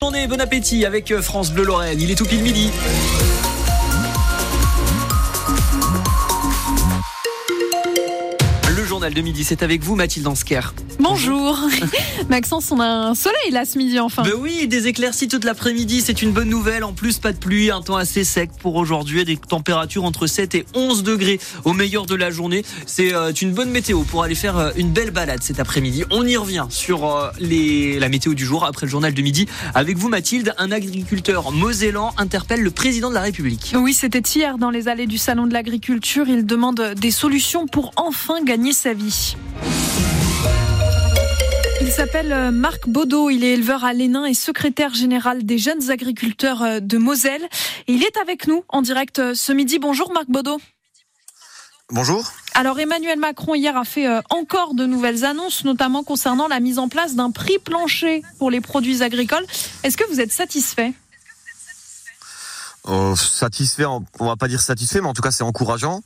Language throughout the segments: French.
Journée, bon appétit avec euh, France Bleu Lorraine. Il est tout pile midi. Journal de midi, c'est avec vous Mathilde Ansker. Bonjour. Maxence, on a un soleil là ce midi enfin. Ben oui, des éclaircies toute l'après-midi, c'est une bonne nouvelle. En plus, pas de pluie, un temps assez sec pour aujourd'hui, des températures entre 7 et 11 degrés au meilleur de la journée. C'est euh, une bonne météo pour aller faire euh, une belle balade cet après-midi. On y revient sur euh, les, la météo du jour après le journal de midi. Avec vous Mathilde, un agriculteur mosellan interpelle le président de la République. Oui, c'était hier dans les allées du Salon de l'Agriculture. Il demande des solutions pour enfin gagner sa vie. Il s'appelle euh, Marc Baudot, il est éleveur à Lénin et secrétaire général des jeunes agriculteurs euh, de Moselle. Et il est avec nous en direct euh, ce midi. Bonjour Marc Baudot. Bonjour. Alors Emmanuel Macron hier a fait encore de nouvelles annonces, notamment concernant la mise en place d'un prix plancher pour les produits agricoles. Est-ce que vous êtes satisfait? Euh, Satisfait, on va pas dire satisfait, mais en tout cas c'est encourageant.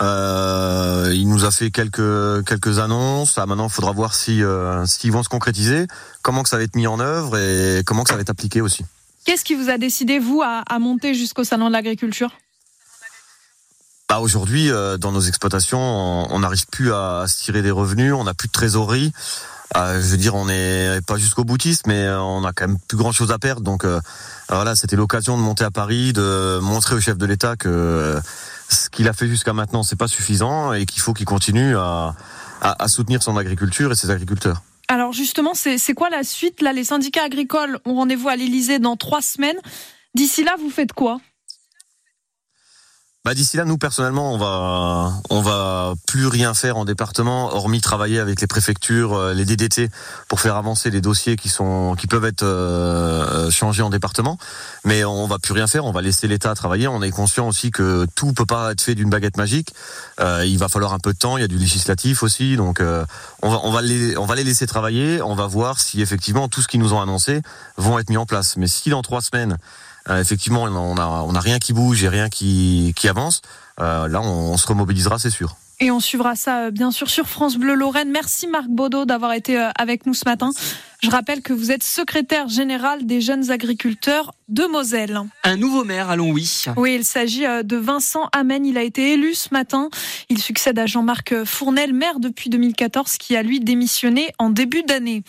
Euh, il nous a fait quelques quelques annonces. Ah, maintenant, il faudra voir si euh, s'ils vont se concrétiser, comment que ça va être mis en œuvre et comment que ça va être appliqué aussi. Qu'est-ce qui vous a décidé vous à, à monter jusqu'au salon de l'agriculture? Bah aujourd'hui, euh, dans nos exploitations, on n'arrive plus à, se tirer des revenus, on n'a plus de trésorerie. Euh, je veux dire, on n'est pas jusqu'au boutiste, mais on a quand même plus grand chose à perdre. Donc voilà, c'était l'occasion de monter à Paris, de montrer au chef de l'État que ce qu'il a fait jusqu'à maintenant, c'est pas suffisant et qu'il faut qu'il continue à, soutenir son agriculture et ses agriculteurs. Alors justement, c'est quoi la suite? Là, les syndicats agricoles ont rendez-vous à l'Elysée dans trois semaines. D'ici là, vous faites quoi? Bah d'ici là, nous personnellement, on va on va plus rien faire en département, hormis travailler avec les préfectures, euh, les DDT, pour faire avancer les dossiers qui sont qui peuvent être euh, changés en département. Mais on va plus rien faire. On va laisser l'État travailler. On est conscient aussi que tout peut pas être fait d'une baguette magique. Euh, il va falloir un peu de temps. Il y a du législatif aussi, donc euh, on va on va les on va les laisser travailler. On va voir si effectivement tout ce qu'ils nous ont annoncé vont être mis en place. Mais si dans trois semaines effectivement, on n'a on a rien qui bouge et rien qui, qui avance. Euh, là, on, on se remobilisera, c'est sûr. Et on suivra ça, euh, bien sûr, sur France Bleu Lorraine. Merci Marc Baudot d'avoir été avec nous ce matin. Je rappelle que vous êtes secrétaire général des jeunes agriculteurs de Moselle. Un nouveau maire à Longwy. Oui, il s'agit euh, de Vincent Amen. Il a été élu ce matin. Il succède à Jean-Marc Fournel, maire depuis 2014, qui a lui démissionné en début d'année.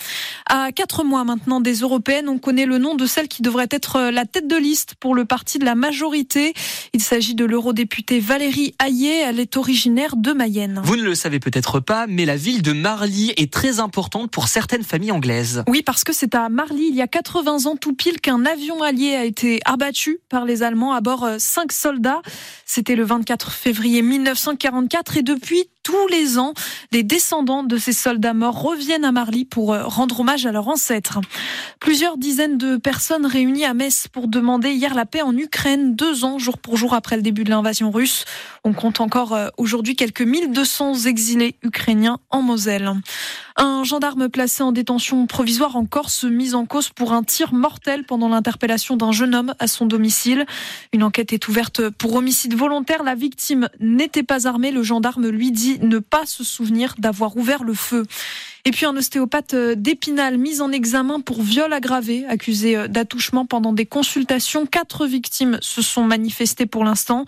À quatre mois maintenant des européennes, on connaît le nom de celle qui devrait être euh, la tête de liste pour le parti de la majorité. Il s'agit de l'eurodéputée Valérie Hayé. Elle est originaire de Mayenne. Vous ne le savez peut-être pas, mais la ville de Marly est très importante pour certaines familles anglaises. Oui, parce que c'est à Marly, il y a 80 ans tout pile, qu'un avion allié a été abattu par les Allemands à bord euh, cinq soldats. C'était le 24 février 1944 et depuis tous les ans, les descendants de ces soldats morts reviennent à Marly pour euh, rendre hommage à leurs ancêtres. Plusieurs dizaines de personnes réunies à Metz pour demander hier la paix en Ukraine, deux ans jour pour jour après le début de l'invasion russe. On compte encore euh, aujourd'hui quelques 1200 exilés ukrainiens en Moselle. Un gendarme placé en détention provisoire en Corse mis en cause pour un tir mortel pendant l'interpellation d'un jeune homme à son domicile. Une enquête est ouverte pour homicide volontaire. La victime n'était pas armée. Le gendarme lui dit ne pas se souvenir d'avoir ouvert le feu. Et puis un ostéopathe euh, d'Épinal mis en examen pour viol aggravé, accusé euh, d'attouchement pendant des consultations. Quatre victimes se sont manifestées pour l'instant.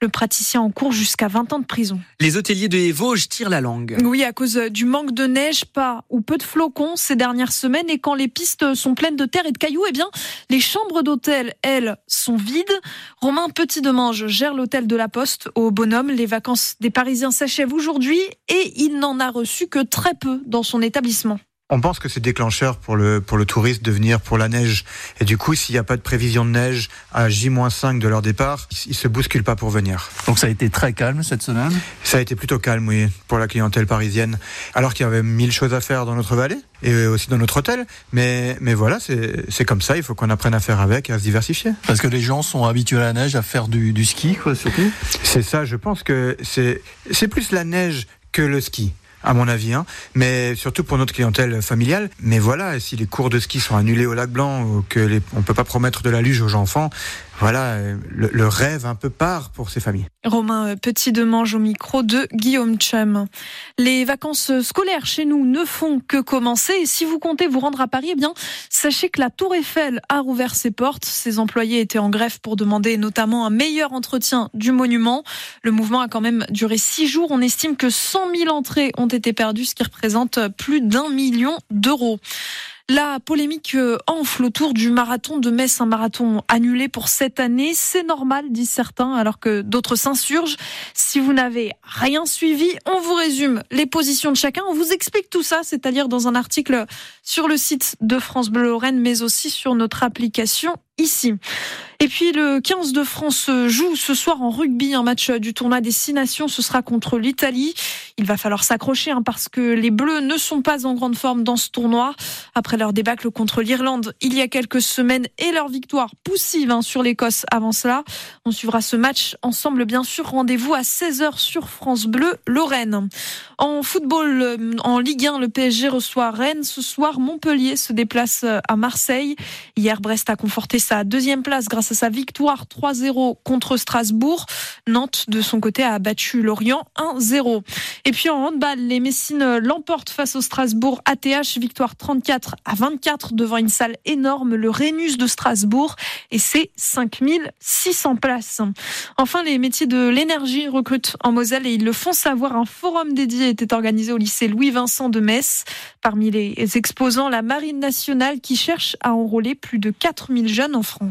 Le praticien en cours jusqu'à 20 ans de prison. Les hôteliers de Vosges tirent la langue. Oui, à cause du manque de neige, pas ou peu de flocons ces dernières semaines. Et quand les pistes sont pleines de terre et de cailloux, eh bien, les chambres d'hôtel, elles, sont vides. Romain Petit-Demange gère l'hôtel de la Poste au Bonhomme. Les vacances des Parisiens s'achèvent aujourd'hui et il n'en a reçu que très peu dans son établissement. On pense que c'est déclencheur pour le, pour le touriste de venir pour la neige. Et du coup, s'il n'y a pas de prévision de neige à J-5 de leur départ, ils se bousculent pas pour venir. Donc ça a été très calme cette semaine? Ça a été plutôt calme, oui, pour la clientèle parisienne. Alors qu'il y avait mille choses à faire dans notre vallée et aussi dans notre hôtel. Mais, mais voilà, c'est comme ça, il faut qu'on apprenne à faire avec et à se diversifier. Parce que les gens sont habitués à la neige, à faire du, du ski, quoi, surtout? C'est ça, je pense que c'est plus la neige que le ski à mon avis, hein. mais surtout pour notre clientèle familiale. Mais voilà, si les cours de ski sont annulés au lac Blanc ou que les, on peut pas promettre de la luge aux enfants, voilà, le, le, rêve un peu part pour ces familles. Romain Petit de Mange au micro de Guillaume Chum. Les vacances scolaires chez nous ne font que commencer et si vous comptez vous rendre à Paris, eh bien, sachez que la Tour Eiffel a rouvert ses portes. Ses employés étaient en grève pour demander notamment un meilleur entretien du monument. Le mouvement a quand même duré six jours. On estime que 100 000 entrées ont été perdues, ce qui représente plus d'un million d'euros. La polémique euh, enfle autour du marathon de Metz, un marathon annulé pour cette année. C'est normal, disent certains, alors que d'autres s'insurgent. Si vous n'avez rien suivi, on vous résume les positions de chacun. On vous explique tout ça, c'est-à-dire dans un article sur le site de France Bleu Lorraine, mais aussi sur notre application ici. Et puis le 15 de France joue ce soir en rugby un match du tournoi des Six Nations. Ce sera contre l'Italie. Il va falloir s'accrocher hein, parce que les Bleus ne sont pas en grande forme dans ce tournoi. Après leur débâcle contre l'Irlande il y a quelques semaines et leur victoire poussive hein, sur l'Écosse avant cela. On suivra ce match ensemble bien sûr. Rendez-vous à 16h sur France Bleu Lorraine. En football, euh, en Ligue 1, le PSG reçoit Rennes. Ce soir, Montpellier se déplace à Marseille. Hier, Brest a conforté sa deuxième place grâce à sa victoire 3-0 contre Strasbourg. Nantes, de son côté, a battu Lorient 1-0. Et puis en handball, les Messines l'emportent face au Strasbourg ATH, victoire 34 à 24 devant une salle énorme, le Rhénus de Strasbourg, et c'est 5600 places. Enfin, les métiers de l'énergie recrutent en Moselle et ils le font savoir. Un forum dédié était organisé au lycée Louis-Vincent de Metz. Parmi les exposants, la Marine nationale qui cherche à enrôler plus de 4000 jeunes en France.